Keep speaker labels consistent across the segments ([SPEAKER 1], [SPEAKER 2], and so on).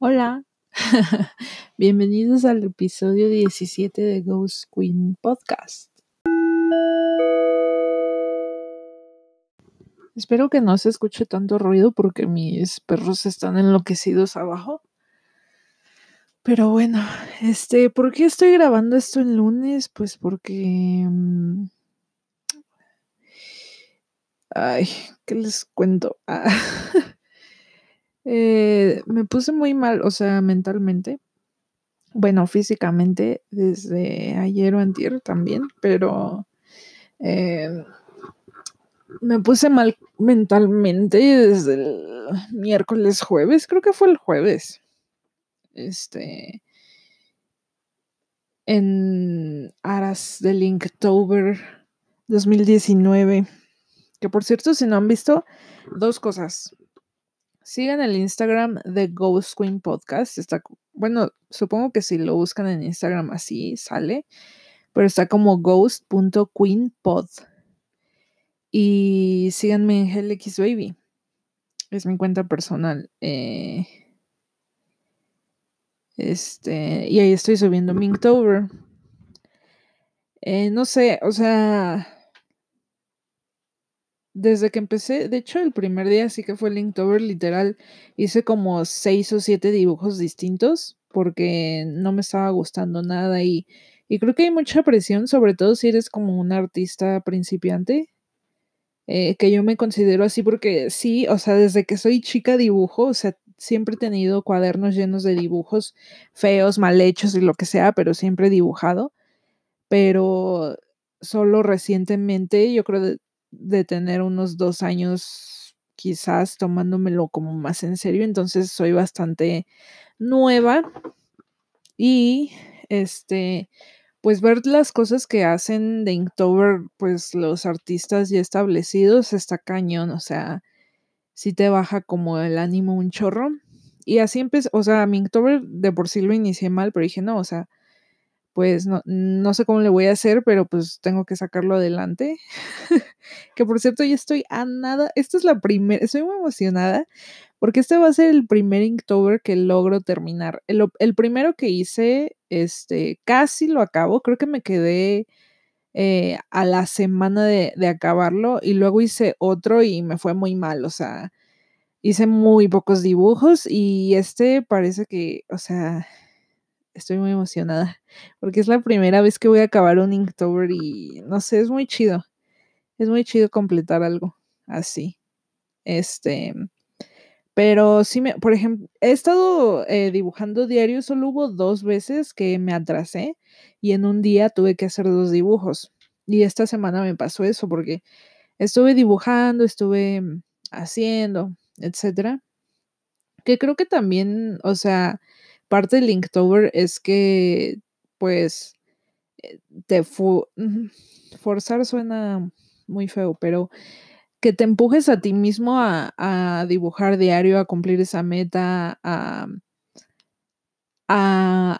[SPEAKER 1] Hola, bienvenidos al episodio 17 de Ghost Queen Podcast. Espero que no se escuche tanto ruido porque mis perros están enloquecidos abajo. Pero bueno, este, ¿por qué estoy grabando esto el lunes? Pues porque... mm, Ay, ¿qué les cuento? Ah, eh, me puse muy mal, o sea, mentalmente. Bueno, físicamente desde ayer o antier también, pero eh, me puse mal mentalmente desde el miércoles, jueves, creo que fue el jueves. Este, en aras del Inktober 2019. Que por cierto, si no han visto, dos cosas. Sigan el Instagram de Ghost Queen Podcast. Está, bueno, supongo que si lo buscan en Instagram así sale, pero está como ghost.queenpod. Y síganme en HLX Baby. Es mi cuenta personal. Eh, este, y ahí estoy subiendo Minktober. Eh, no sé, o sea, desde que empecé, de hecho el primer día sí que fue Linktober, literal, hice como seis o siete dibujos distintos porque no me estaba gustando nada y, y creo que hay mucha presión, sobre todo si eres como un artista principiante, eh, que yo me considero así porque sí, o sea, desde que soy chica dibujo, o sea, siempre he tenido cuadernos llenos de dibujos feos, mal hechos y lo que sea, pero siempre he dibujado, pero solo recientemente, yo creo de, tener unos dos años quizás tomándomelo como más en serio, entonces soy bastante nueva y este pues ver las cosas que hacen de Inktober pues los artistas ya establecidos está cañón, o sea, sí te baja como el ánimo un chorro. Y así empecé, o sea, mi Inktober de por sí lo inicié mal, pero dije, no, o sea, pues no, no sé cómo le voy a hacer, pero pues tengo que sacarlo adelante. que por cierto, ya estoy a nada. Esta es la primera, estoy muy emocionada porque este va a ser el primer Inktober que logro terminar. El, primero que hice, este, casi lo acabo. Creo que me quedé eh, a la semana de, de acabarlo y luego hice otro y me fue muy mal. O sea, hice muy pocos dibujos y este parece que, o sea, estoy muy emocionada porque es la primera vez que voy a acabar un Inktober y no sé, es muy chido. Es muy chido completar algo así. Este, pero sí me, por ejemplo, he estado eh, dibujando diario, solo hubo dos veces que me atrasé y en un día tuve que hacer dos dibujos. Y esta semana me pasó eso porque estuve dibujando, estuve haciendo, etcétera. Que creo que también, o sea, parte del Inktober es que, pues, eh, te forzar suena muy feo, pero que te empujes a ti mismo a, dibujar diario, a cumplir esa meta, a,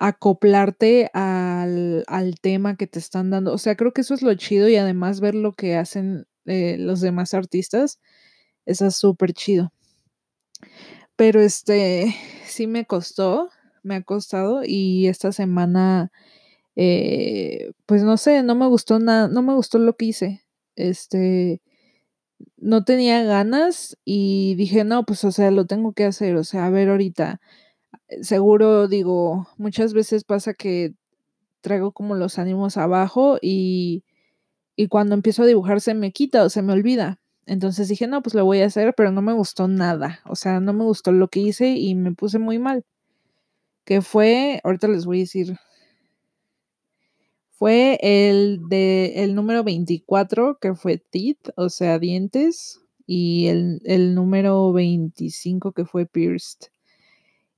[SPEAKER 1] acoplarte al, al, tema que te están dando. O sea, creo que eso es lo chido y además ver lo que hacen eh, los demás artistas, eso es súper chido. Pero este, sí me costó, me ha costado y esta semana, eh, pues no sé, no me gustó nada, no me gustó lo que hice. Este, no tenía ganas y dije, no, pues o sea, lo tengo que hacer, o sea, a ver ahorita, seguro digo, muchas veces pasa que traigo como los ánimos abajo y, y cuando empiezo a dibujar se me quita o se me olvida. Entonces dije, no, pues lo voy a hacer, pero no me gustó nada. O sea, no me gustó lo que hice y me puse muy mal. Que fue, ahorita les voy a decir, fue el de el número 24, que fue teeth, o sea, dientes, y el, el número 25, que fue pierced.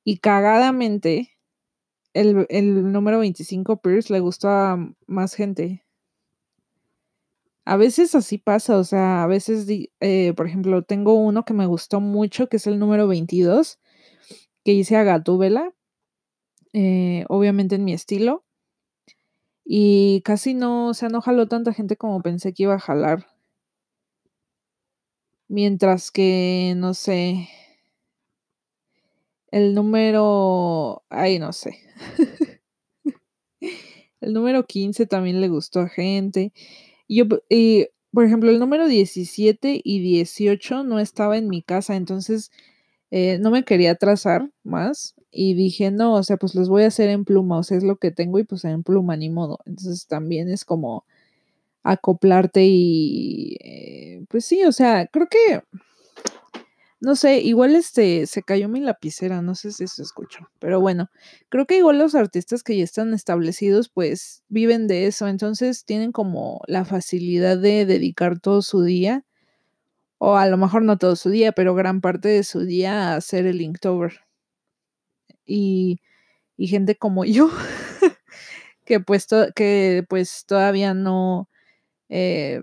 [SPEAKER 1] Y cagadamente, el, el número 25, pierced, le gustó a más gente. A veces así pasa, o sea, a veces, eh, por ejemplo, tengo uno que me gustó mucho, que es el número 22, que hice a Gatúbela, eh, obviamente en mi estilo. Y casi no, o sea, no jaló tanta gente como pensé que iba a jalar. Mientras que, no sé, El número, ay, no sé. el número 15 también le gustó a gente. Yo, y, por ejemplo, el número 17 y 18 no estaba en mi casa, entonces eh, no me quería trazar más y dije, no, o sea, pues los voy a hacer en pluma, o sea, es lo que tengo y pues en pluma, ni modo. Entonces también es como acoplarte y, eh, pues sí, o sea, creo que, no sé, igual este, se cayó mi lapicera, no sé si se escuchó, pero bueno, creo que igual los artistas que ya están establecidos, pues viven de eso, entonces tienen como la facilidad de dedicar todo su día o a lo mejor no todo su día, pero gran parte de su día a hacer el Inktober. Y, y gente como yo, que, pues que pues todavía no, eh,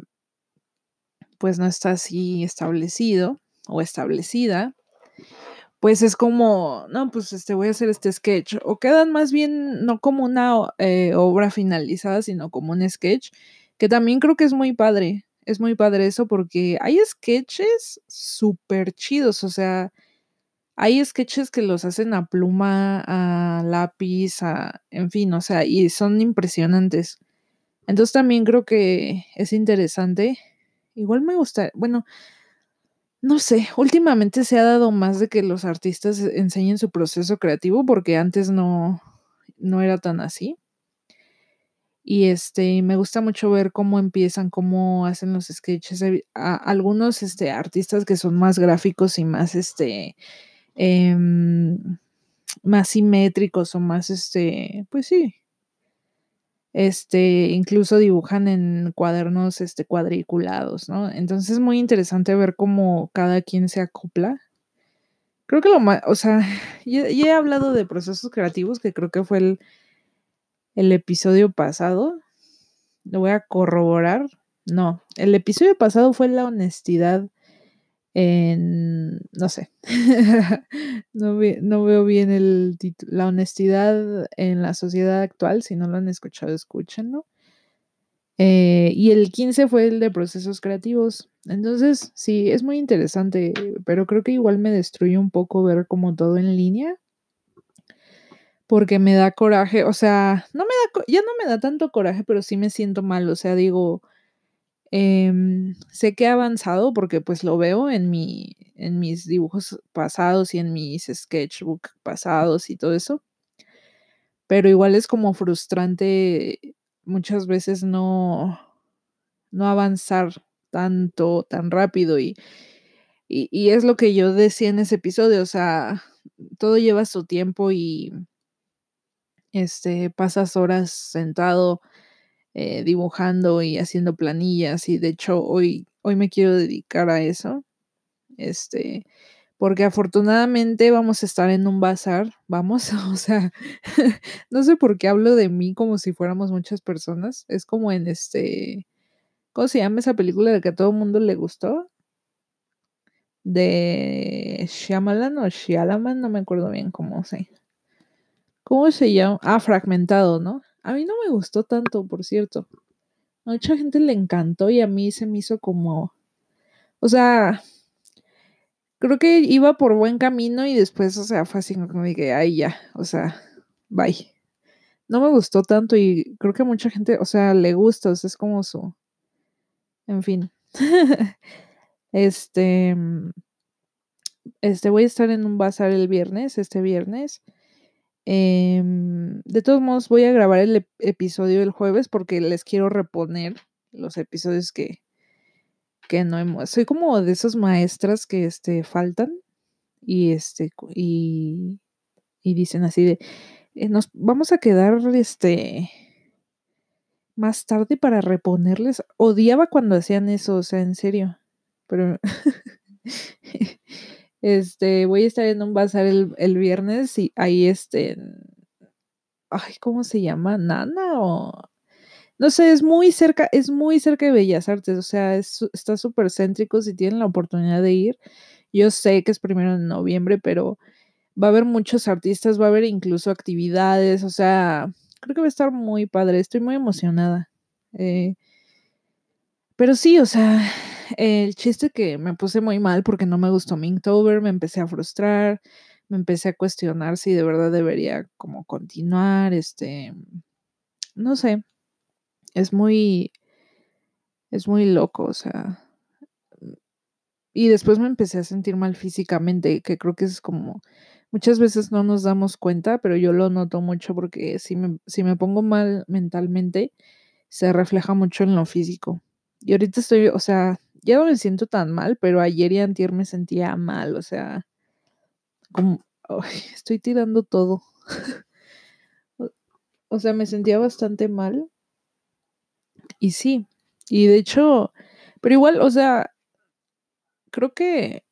[SPEAKER 1] pues no está así establecido o establecida, pues es como, no, pues este, voy a hacer este sketch. O quedan más bien no como una eh, obra finalizada, sino como un sketch, que también creo que es muy padre es muy padre eso porque hay sketches súper chidos, o sea, hay sketches que los hacen a pluma, a lápiz, a, en fin, o sea, y son impresionantes. Entonces también creo que es interesante. Igual me gusta, bueno, no sé, últimamente se ha dado más de que los artistas enseñen su proceso creativo porque antes no, no era tan así. Y este, me gusta mucho ver cómo empiezan, cómo hacen los sketches. algunos este, artistas que son más gráficos y más este em, más simétricos o más este, pues sí. Este, incluso dibujan en cuadernos este cuadriculados, ¿no? Entonces es muy interesante ver cómo cada quien se acopla. Creo que lo más, o sea, ya he hablado de procesos creativos que creo que fue el el episodio pasado. Lo voy a corroborar. No, el episodio pasado fue la honestidad en, no sé, no, veo bien el la honestidad en la sociedad actual, si no lo han escuchado, escúchenlo. Eh, y el 15 fue el de procesos creativos. Entonces, sí, es muy interesante, pero creo que igual me destruye un poco ver como todo en línea porque me da coraje, o sea, no me da, ya no me da tanto coraje, pero sí me siento mal, o sea, digo, em, sé que he avanzado porque pues lo veo en, mi, en mis dibujos pasados y en mis sketchbook pasados y todo eso, pero igual es como frustrante muchas veces no, no avanzar tanto, tan rápido y, y, y es lo que yo decía en ese episodio, o sea, todo lleva su tiempo y este, pasas horas sentado eh, dibujando y haciendo planillas y de hecho hoy, hoy me quiero dedicar a eso, este, porque afortunadamente vamos a estar en un bazar, vamos, o sea, no sé por qué hablo de mí como si fuéramos muchas personas, es como en este, ¿cómo se llama esa película de que a todo el mundo le gustó? De Shyamalan o Shyamalan, no me acuerdo bien cómo se. ¿Cómo se llama? Ah, fragmentado, ¿no? A mí no me gustó tanto, por cierto. A mucha gente le encantó y a mí se me hizo como. O sea, creo que iba por buen camino y después, o sea, fue así como dije, ay, ya, o sea, bye. No me gustó tanto y creo que mucha gente, o sea, le gusta, o sea, es como su. En fin. este. Este, voy a estar en un bazar el viernes, este viernes. Em, de todos modos, voy a grabar el episodio el jueves porque les quiero reponer los episodios que, que no hemos. Soy como de esas maestras que este, faltan y, este, y, y dicen así de, eh, nos vamos a quedar este, más tarde para reponerles. Odiaba cuando hacían eso, o sea, en serio. Pero Este, voy a estar en un bazar el, el viernes y ahí este, ay, ¿cómo se llama? Nana o no sé, es muy cerca, es muy cerca de Bellas Artes, o sea, está súper céntrico si tienen la oportunidad de ir. Yo sé que es primero en noviembre, pero va a haber muchos artistas, va a haber incluso actividades, o sea, creo que va a estar muy padre, estoy muy emocionada. Eh, pero sí, o sea, el chiste que me puse muy mal porque no me gustó Minktober, me empecé a frustrar, me empecé a cuestionar si de verdad debería como continuar, este, no sé, es muy, es muy loco, o sea, y después me empecé a sentir mal físicamente, que creo que es como, muchas veces no nos damos cuenta, pero yo lo noto mucho porque si me, si me pongo mal mentalmente, se refleja mucho en lo físico. Y ahorita estoy, o sea, ya no me siento tan mal, pero ayer y antier me sentía mal, o sea, como, estoy tirando todo. o sea, me sentía bastante mal. Y sí, y de hecho, pero igual, o sea, creo que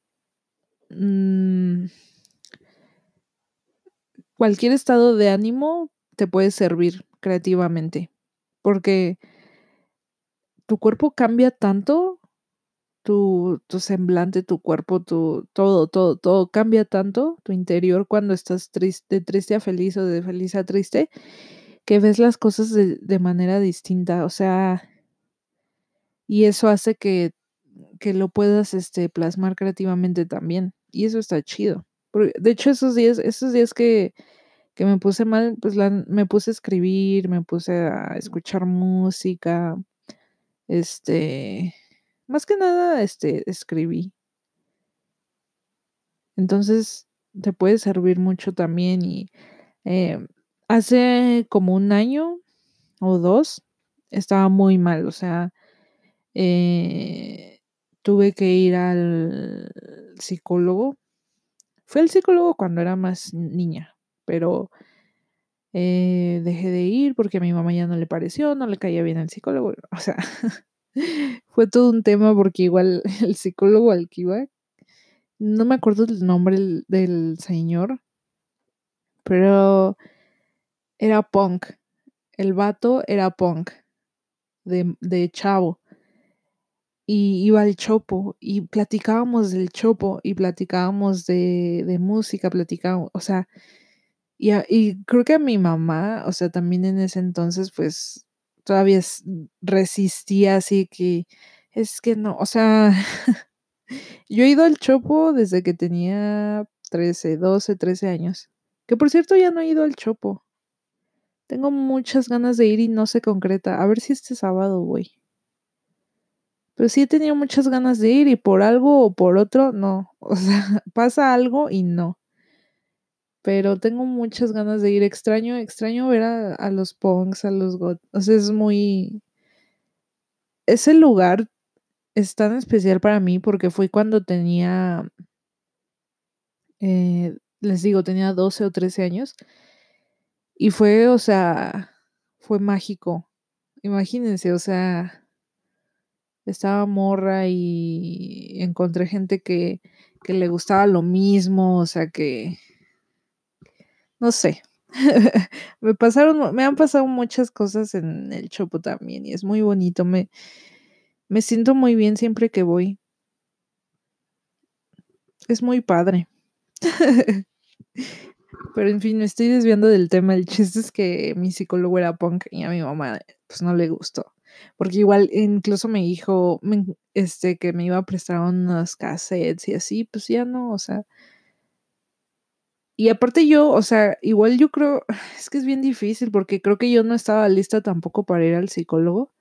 [SPEAKER 1] mmm, cualquier estado de ánimo te puede servir creativamente, porque tu cuerpo cambia tanto, tu, tu semblante, tu cuerpo, tu todo, todo, todo cambia tanto, tu interior cuando estás triste, de triste a feliz o de feliz a triste, que ves las cosas de, de manera distinta, o sea, y eso hace que que lo puedas este, plasmar creativamente también. Y eso está chido. de hecho, esos días, esos días que, que me puse mal, pues la, me puse a escribir, me puse a escuchar música. Este, más que nada, este, escribí. Entonces, te puede servir mucho también. Y eh, hace como un año o dos, estaba muy mal. O sea, eh, tuve que ir al psicólogo. Fue el psicólogo cuando era más niña, pero eh, dejé de ir porque a mi mamá ya no le pareció, no le caía bien el psicólogo. O sea, fue todo un tema porque igual el psicólogo al que iba, no me acuerdo el nombre del, señor, pero era punk. El vato era punk de, de chavo y iba al chopo y platicábamos del chopo y platicábamos de, de música, platicábamos, o sea, y, y, creo que a mi mamá, o sea, también en ese entonces, pues todavía resistía así que es que no, o sea, yo he ido al chopo desde que tenía 13, 12, 13 años, que por cierto ya no he ido al chopo. Tengo muchas ganas de ir y no se concreta. A ver si este sábado voy. Pero sí he tenido muchas ganas de ir y por algo o por otro, no. O sea, pasa algo y no. Pero tengo muchas ganas de ir. Extraño, extraño ver a, los punks, a los got. O sea, es muy. Ese lugar es tan especial para mí porque fue cuando tenía. Eh, les digo, tenía 12 o 13 años. Y fue, o sea, fue mágico. Imagínense, o sea, estaba morra y encontré gente que, que le gustaba lo mismo, o sea que, no sé, me pasaron, me han pasado muchas cosas en el Chopo también y es muy bonito, me, me siento muy bien siempre que voy. Es muy padre. Pero en fin, me estoy desviando del tema. El chiste es que mi psicólogo era punk y a mi mamá pues no le gustó. Porque igual incluso me dijo este, que me iba a prestar unos cassettes y así, pues ya no, o sea. Y aparte yo, o sea, igual yo creo, es que es bien difícil porque creo que yo no estaba lista tampoco para ir al psicólogo.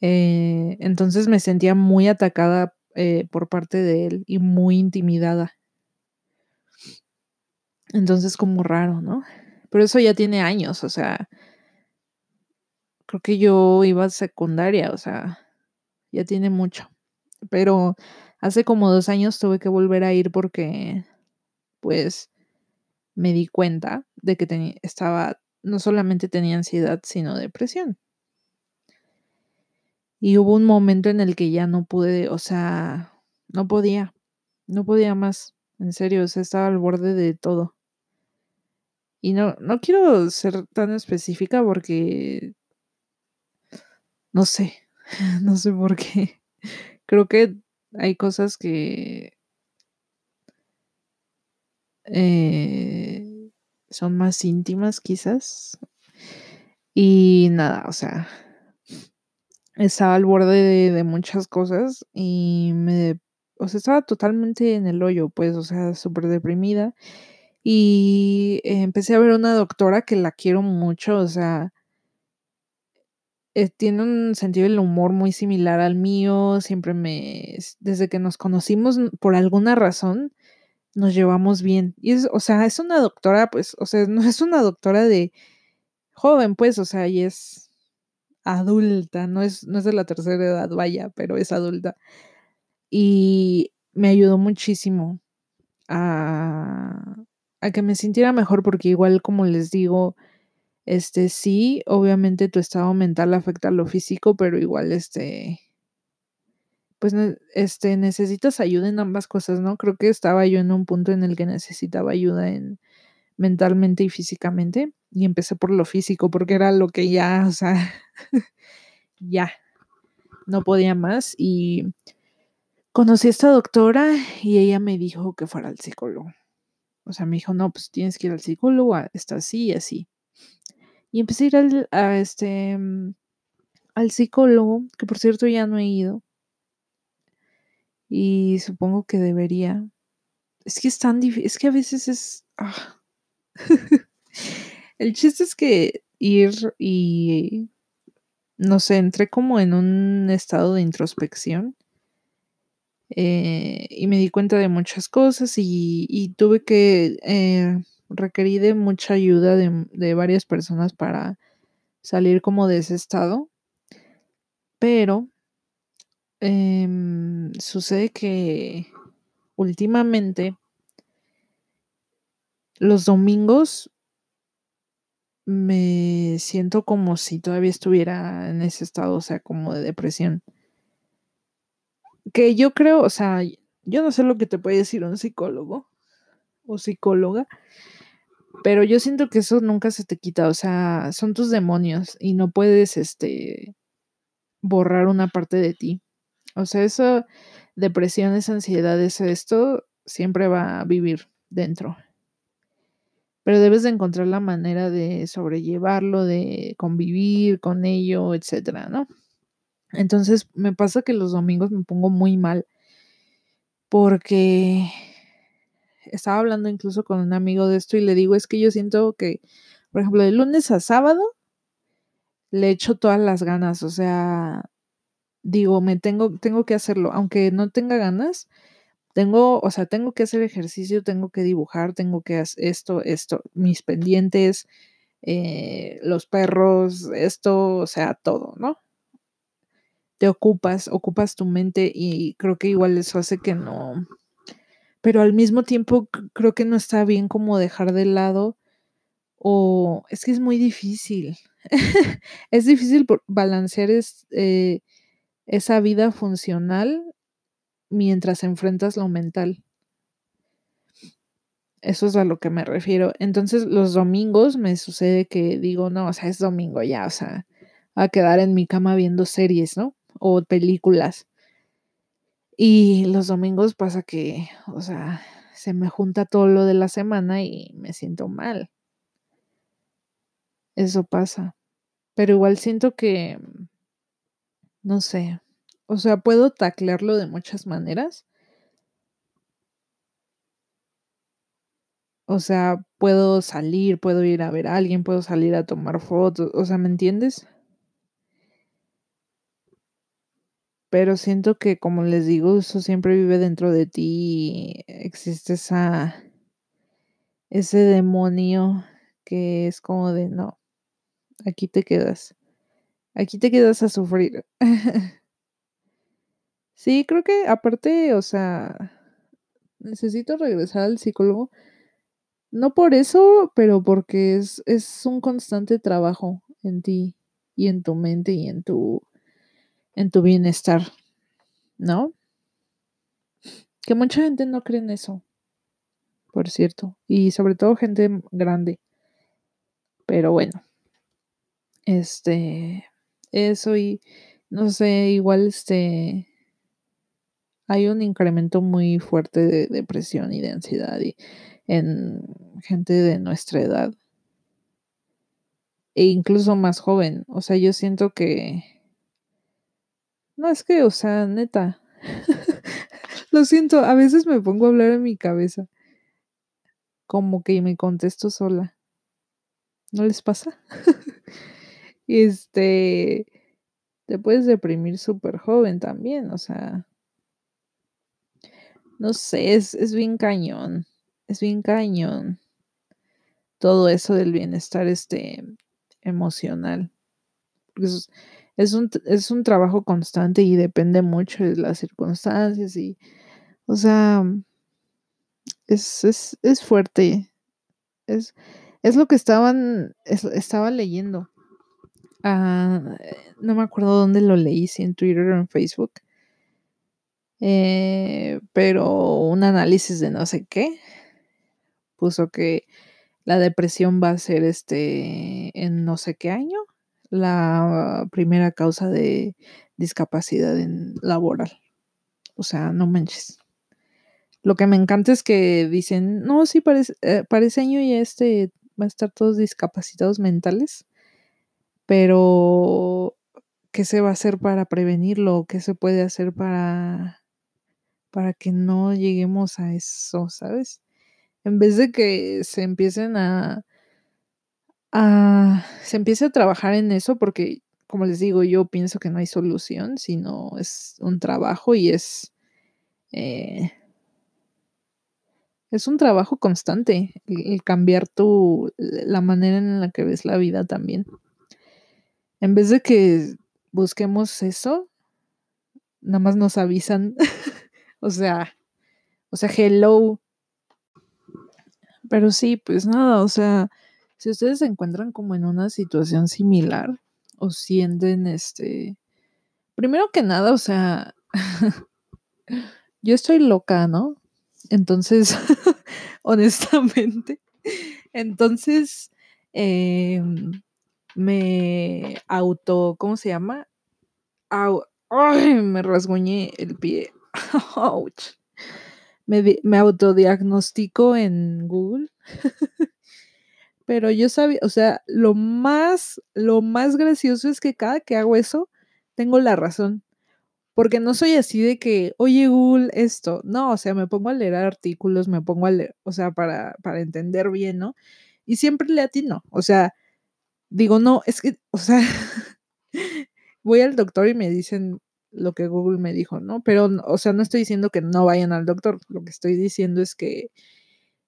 [SPEAKER 1] Eh, entonces me sentía muy atacada eh, por parte de él y muy intimidada. Entonces como raro, ¿no? Pero eso ya tiene años, o sea, creo que yo iba a secundaria, o sea, ya tiene mucho. Pero hace como dos años tuve que volver a ir porque, pues, me di cuenta de que estaba, no solamente tenía ansiedad, sino depresión. Y hubo un momento en el que ya no pude, o sea, no podía, no podía más, en serio, o sea, estaba al borde de todo. Y no, no quiero ser tan específica porque no sé, no sé por qué. Creo que hay cosas que eh, son más íntimas quizás. Y nada, o sea, estaba al borde de, muchas cosas y me o sea, estaba totalmente en el hoyo, pues, o sea, súper deprimida. Y empecé a ver una doctora que la quiero mucho, o sea, eh, tiene un sentido del humor muy similar al mío, siempre me, desde que nos conocimos, por alguna razón, nos llevamos bien. Y es, o sea, es una doctora, pues, o sea, no es una doctora de joven, pues, o sea, y es adulta, no es, no es de la tercera edad, vaya, pero es adulta. Y me ayudó muchísimo a, a que me sintiera mejor, porque igual, como les digo, este sí, obviamente tu estado mental afecta a lo físico, pero igual, este, pues, este, necesitas ayuda en ambas cosas, ¿no? Creo que estaba yo en un punto en el que necesitaba ayuda en mentalmente y físicamente, y empecé por lo físico, porque era lo que ya, o sea, ya, no podía más, y conocí a esta doctora y ella me dijo que fuera al psicólogo. O sea, me dijo, no, pues tienes que ir al psicólogo, está así y así. Y empecé a ir al, a este, mm, al psicólogo, que por cierto ya no he ido. Y supongo que debería. Es que es tan difícil, es que a veces es... Ah. El chiste es que ir y, no sé, entré como en un estado de introspección eh, y me di cuenta de muchas cosas y, tuve que eh, requerí de mucha ayuda de, varias personas para salir como de ese estado. Pero em, sucede que últimamente los domingos me siento como si todavía estuviera en ese estado, o sea, como de depresión. Que yo creo, o sea, yo no sé lo que te puede decir un psicólogo o psicóloga, pero yo siento que eso nunca se te quita, o sea, son tus demonios y no puedes, este, borrar una parte de ti. O sea, eso, depresión, esa ansiedad, esto, siempre va a vivir dentro. Pero debes de encontrar la manera de sobrellevarlo, de convivir con ello, etcétera, ¿no? Entonces me pasa que los domingos me pongo muy mal porque estaba hablando incluso con un amigo de esto y le digo, es que yo siento que, por ejemplo, de lunes a sábado le echo todas las ganas, o sea, digo, me tengo, tengo que hacerlo, aunque no tenga ganas, tengo, o sea, tengo que hacer ejercicio, tengo que dibujar, tengo que hacer esto, esto, mis pendientes, eh, los perros, esto, o sea, todo, ¿no? Te ocupas, ocupas tu mente y creo que igual eso hace que no, pero al mismo tiempo creo que no está bien como dejar de lado o es que es muy difícil. es difícil balancear eh, esa vida funcional mientras enfrentas lo mental. Eso es a lo que me refiero. Entonces los domingos me sucede que digo, no, o sea, es domingo ya, o sea, a quedar en mi cama viendo series, ¿no? O películas. Y los domingos pasa que, o sea, se me junta todo lo de la semana y me siento mal. Eso pasa. Pero igual siento que, no sé, o sea, puedo taclearlo de muchas maneras. O sea, puedo salir, puedo ir a ver a alguien, puedo salir a tomar fotos, o sea, ¿me entiendes? pero siento que, como les digo, eso siempre vive dentro de ti. Existe esa, ese demonio que es como de, no, aquí te quedas. Aquí te quedas a sufrir. sí, creo que aparte, o sea, necesito regresar al psicólogo. No por eso, pero porque es, es un constante trabajo en ti y en tu mente y en tu en tu bienestar, ¿no? Que mucha gente no cree en eso, por cierto, y sobre todo gente grande. Pero bueno, este, eso y no sé, igual este, hay un incremento muy fuerte de depresión y de ansiedad en gente de nuestra edad e incluso más joven. O sea, yo siento que no, es que, o sea, neta. Lo siento, a veces me pongo a hablar en mi cabeza. Como que me contesto sola. ¿No les pasa? este, te puedes deprimir súper joven también, o sea, no sé, es, es bien cañón, es bien cañón todo eso del bienestar este, emocional. Es, es, un, es un trabajo constante y depende mucho de las circunstancias y, o sea, es, es, es fuerte. Es, es lo que estaban, estaba leyendo. Ah, no me acuerdo dónde lo leí, si en Twitter o en Facebook. Eh, pero un análisis de no sé qué puso que la depresión va a ser este en no sé qué año la primera causa de discapacidad en laboral. O sea, no manches. Lo que me encanta es que dicen, no, sí, parece, eh, parece año ya este va a estar todos discapacitados mentales, pero ¿qué se va a hacer para prevenirlo? ¿Qué se puede hacer para, para que no lleguemos a eso, sabes? En vez de que se empiecen a, a se empiece a trabajar en eso, porque como les digo, yo pienso que no hay solución, sino es un trabajo y es eh, es un trabajo constante el, cambiar tu, la manera en la que ves la vida también. En vez de que busquemos eso, nada más nos avisan. o sea, o sea, hello. Pero sí, pues nada, o sea, si ustedes se encuentran como en una situación similar o sienten este, primero que nada, o sea, yo estoy loca, ¿no? Entonces, honestamente, entonces em, me auto, ¿cómo se llama? ay, me rasguñé el pie. Ouch. Me, me autodiagnostico en Google. Pero yo sabía, o sea, lo más, lo más gracioso es que cada que hago eso, tengo la razón. Porque no soy así de que, oye Google, esto. No, o sea, me pongo a leer artículos, me pongo a leer, o sea, para, para entender bien, ¿no? Y siempre le atino. O sea, digo, no, es que, o sea, voy al doctor y me dicen lo que Google me dijo, ¿no? Pero, o sea, no estoy diciendo que no vayan al doctor. Lo que estoy diciendo es que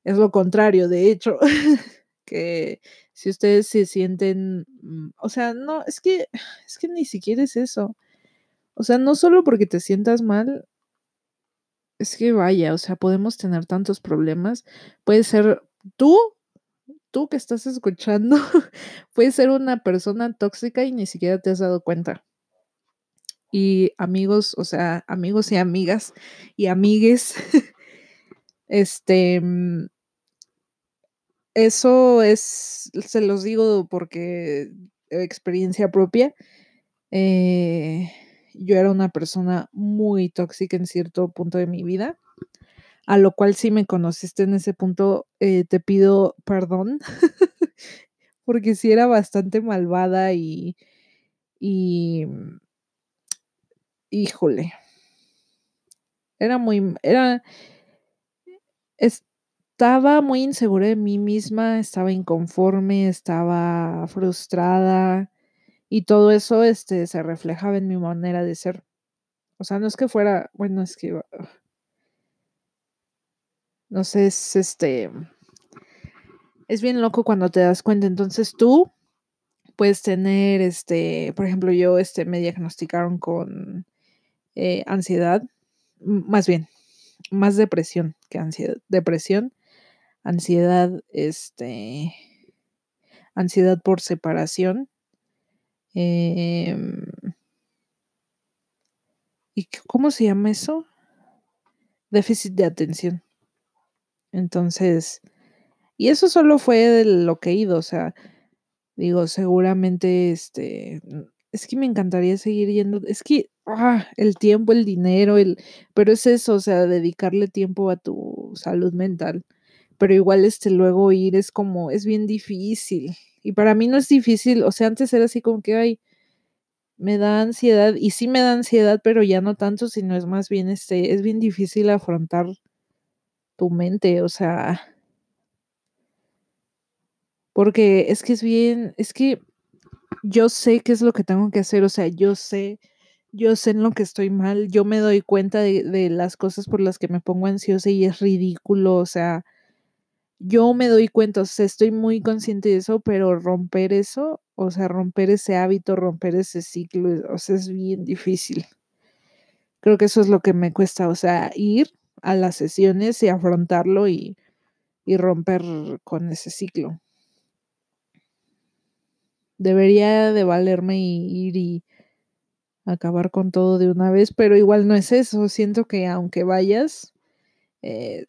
[SPEAKER 1] es lo contrario, de hecho. que si ustedes se sienten, mm, o sea, no, es que, es que ni siquiera es eso. O sea, no solo porque te sientas mal, es que vaya, o sea, podemos tener tantos problemas. Puede ser tú, tú que estás escuchando, puedes ser una persona tóxica y ni siquiera te has dado cuenta. Y amigos, o sea, amigos y amigas y amigues, este, mm, eso es, se los digo porque experiencia propia. Eh, yo era una persona muy tóxica en cierto punto de mi vida, a lo cual si me conociste en ese punto, eh, te pido perdón, porque sí era bastante malvada y, y, híjole, era muy, era, estaba muy insegura de mí misma, estaba inconforme, estaba frustrada, y todo eso este, se reflejaba en mi manera de ser. O sea, no es que fuera, bueno, es que... No sé, es este... Es bien loco cuando te das cuenta. Entonces tú puedes tener, este, por ejemplo, yo, este, me diagnosticaron con eh, ansiedad, más bien, más depresión que ansiedad. Depresión, ansiedad, este, ansiedad por separación, Em, ¿Y cómo se llama eso? Déficit de atención. Entonces, y eso solo fue de lo que he ido, o sea, digo, seguramente, este, es que me encantaría seguir yendo, es que, ah, el tiempo, el dinero, el, pero es eso, o sea, dedicarle tiempo a tu salud mental, pero igual, este, luego ir es como, es bien difícil, y para mí no es difícil, o sea, antes era así como que, ay, me da ansiedad y sí me da ansiedad, pero ya no tanto, sino es más bien este, es bien difícil afrontar tu mente, o sea, porque es que es bien, es que yo sé qué es lo que tengo que hacer, o sea, yo sé, yo sé en lo que estoy mal, yo me doy cuenta de, las cosas por las que me pongo ansiosa y es ridículo, o sea, yo me doy cuenta, o sea, estoy muy consciente de eso, pero romper eso, o sea, romper ese hábito, romper ese ciclo, o sea, es bien difícil. Creo que eso es lo que me cuesta, o sea, ir a las sesiones y afrontarlo y, y romper con ese ciclo. Debería de valerme ir y acabar con todo de una vez, pero igual no es eso. Siento que aunque vayas, eh,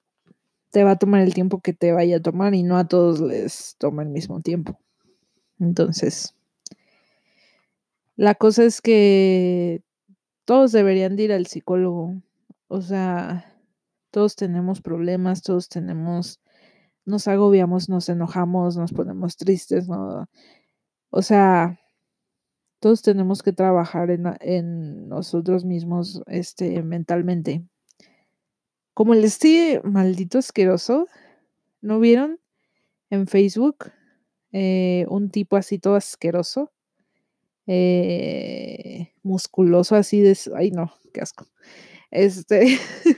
[SPEAKER 1] te va a tomar el tiempo que te vaya a tomar y no a todos les toma el mismo tiempo. Entonces, la cosa es que todos deberían de ir al psicólogo. O sea, todos tenemos problemas, todos tenemos, nos agobiamos, nos enojamos, nos ponemos tristes, ¿no? O sea, todos tenemos que trabajar en, nosotros mismos este, mentalmente. Como el este maldito asqueroso, ¿no vieron en Facebook eh, un tipo así todo asqueroso? Eh, musculoso así de... Ay no, qué asco. Este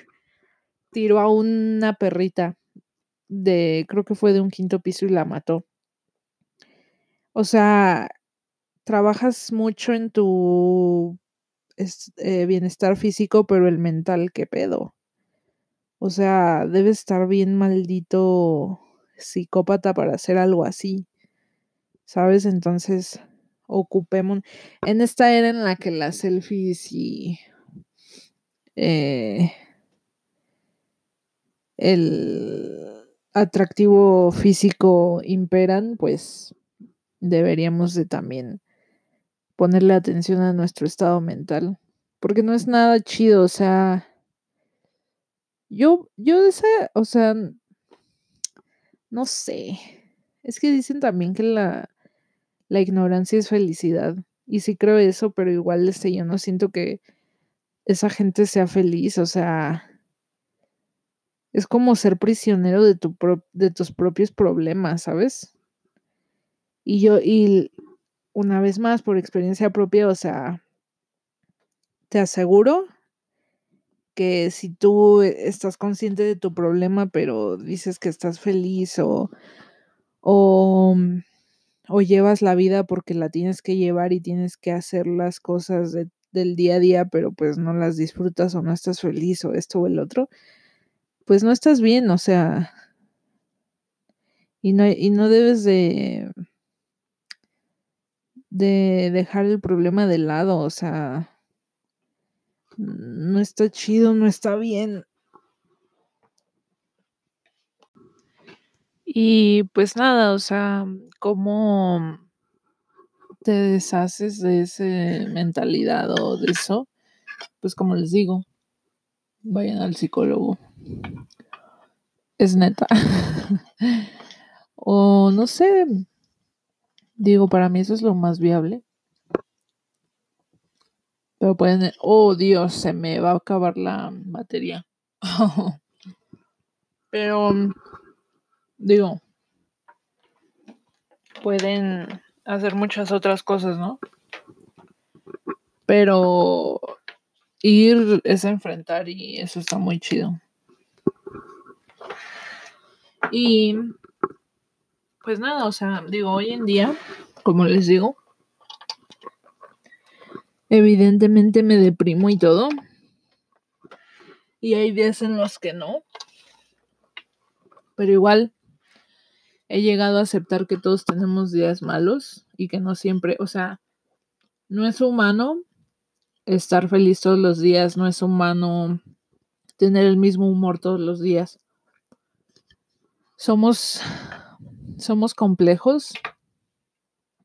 [SPEAKER 1] tiró a una perrita de, creo que fue de un quinto piso y la mató. O sea, trabajas mucho en tu eh, bienestar físico, pero el mental, ¿qué pedo? O sea, debe estar bien maldito psicópata para hacer algo así. ¿Sabes? Entonces, ocupemos. En esta era en la que las selfies y. Eh, el atractivo físico imperan, pues deberíamos de también ponerle atención a nuestro estado mental, porque no es nada chido, o sea, yo, yo esa, o sea, no sé, es que dicen también que la, la ignorancia es felicidad, y sí creo eso, pero igual, este, yo no siento que esa gente sea feliz, o sea, es como ser prisionero de, tu de tus propios problemas, ¿sabes? Y yo, y una vez más, por experiencia propia, o sea, te aseguro que si tú estás consciente de tu problema, pero dices que estás feliz o, o, o llevas la vida porque la tienes que llevar y tienes que hacer las cosas del día a día, pero pues no las disfrutas o no estás feliz o esto o el otro, pues no estás bien, o sea, y no, y no debes de de dejar el problema de lado, o sea, no está chido, no está bien. Y pues nada, o sea, ¿cómo te deshaces de esa mentalidad o de eso? Pues como les digo, vayan al psicólogo. Es neta. o no sé, Digo, para mí eso es lo más viable. Pero pueden... Oh, Dios, se me va a acabar la batería. Pero, digo, pueden hacer muchas otras cosas, ¿no? Pero ir es enfrentar y eso está muy chido. Y pues nada, o sea, digo, hoy en día, como les digo, evidentemente me deprimo y todo. Y hay días en los que no. Pero igual he llegado a aceptar que todos tenemos días malos y que no siempre, o sea, no es humano estar feliz todos los días, no es humano tener el mismo humor todos los días. Somos somos complejos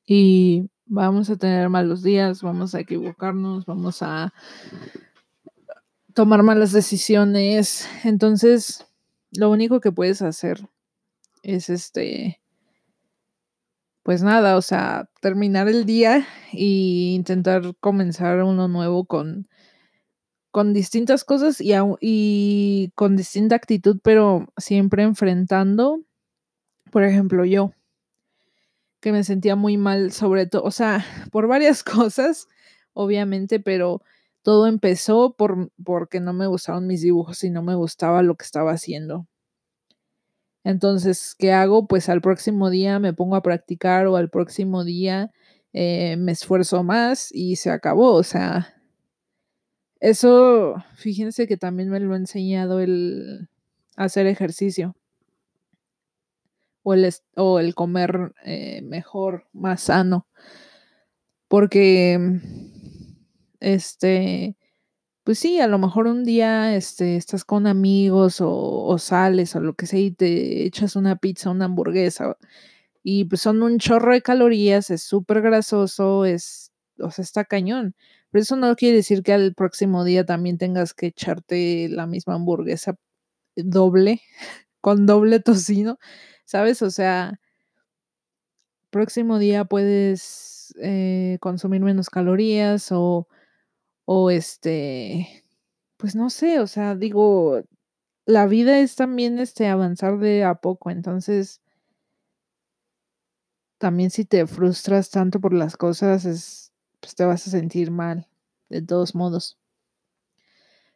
[SPEAKER 1] y vamos a tener malos días, vamos a equivocarnos, vamos a tomar malas decisiones. Entonces, lo único que puedes hacer es este pues nada, o sea, terminar el día y intentar comenzar uno nuevo con con distintas cosas y y con distinta actitud, pero siempre enfrentando, por ejemplo, yo que me sentía muy mal, sobre todo, o sea, por varias cosas, obviamente, pero todo empezó por porque no me gustaban mis dibujos y no me gustaba lo que estaba haciendo. Entonces, ¿qué hago? Pues al próximo día me pongo a practicar o al próximo día, eh, me esfuerzo más y se acabó, o sea eso, fíjense que también me lo ha enseñado el hacer ejercicio. O el o el comer, eh, mejor, más sano. Porque, este, pues sí, a lo mejor un día, este, estás con amigos o sales o lo que sea y te echas una pizza, una hamburguesa, y pues son un chorro de calorías, es supergrasoso, es o sea, está cañón. Pero eso no quiere decir que al próximo día también tengas que echarte la misma hamburguesa doble, con doble tocino, ¿sabes? O sea próximo día puedes, eh, consumir menos calorías o o, este, pues no sé, o sea, digo, la vida es también, este, avanzar de a poco, entonces también si te frustras tanto por las cosas es pues, te vas a sentir mal, de todos modos.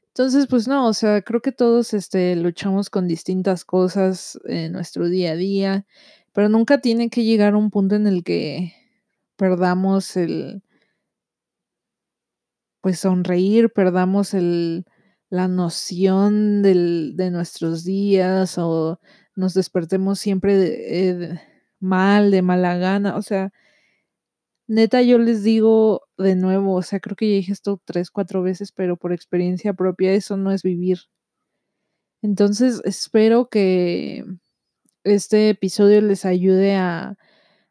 [SPEAKER 1] Entonces, pues no, o sea, creo que todos, este, luchamos con distintas cosas en nuestro día a día, pero nunca tiene que llegar a un punto en el que perdamos el pues, sonreír, perdamos el la noción del de nuestros días o nos despertemos siempre eh, mal, de mala gana, o sea neta, yo les digo de nuevo, o sea, creo que ya dije esto 3, 4 veces, pero por experiencia propia, eso no es vivir. Entonces, espero que este episodio les ayude a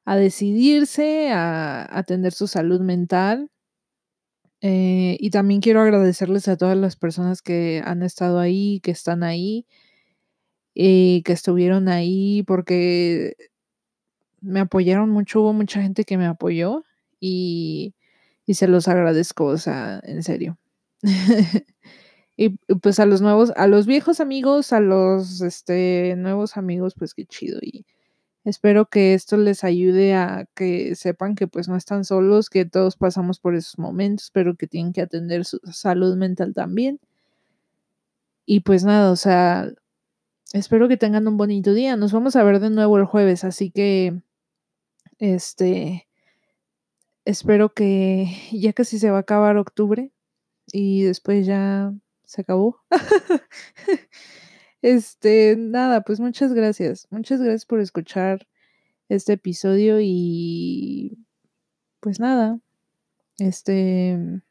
[SPEAKER 1] a decidirse, a atender su salud mental. Eh, y también quiero agradecerles a todas las personas que han estado ahí, que están ahí y que estuvieron ahí, porque me apoyaron mucho, hubo mucha gente que me apoyó y y se los agradezco, o sea, en serio. Y pues a los nuevos a los viejos amigos, a los, este, nuevos amigos, pues qué chido, y espero que esto les ayude a que sepan que, pues, no están solos, que todos pasamos por esos momentos, pero que tienen que atender su salud mental también. Y pues nada, o sea, espero que tengan un bonito día. Nos vamos a ver de nuevo el jueves, así que, este espero que ya casi se va a acabar octubre y después ya se acabó. Este, nada, pues muchas gracias. Muchas gracias por escuchar este episodio y pues nada, este,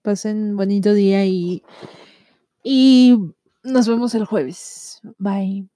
[SPEAKER 1] pasen bonito día y y nos vemos el jueves. Bye.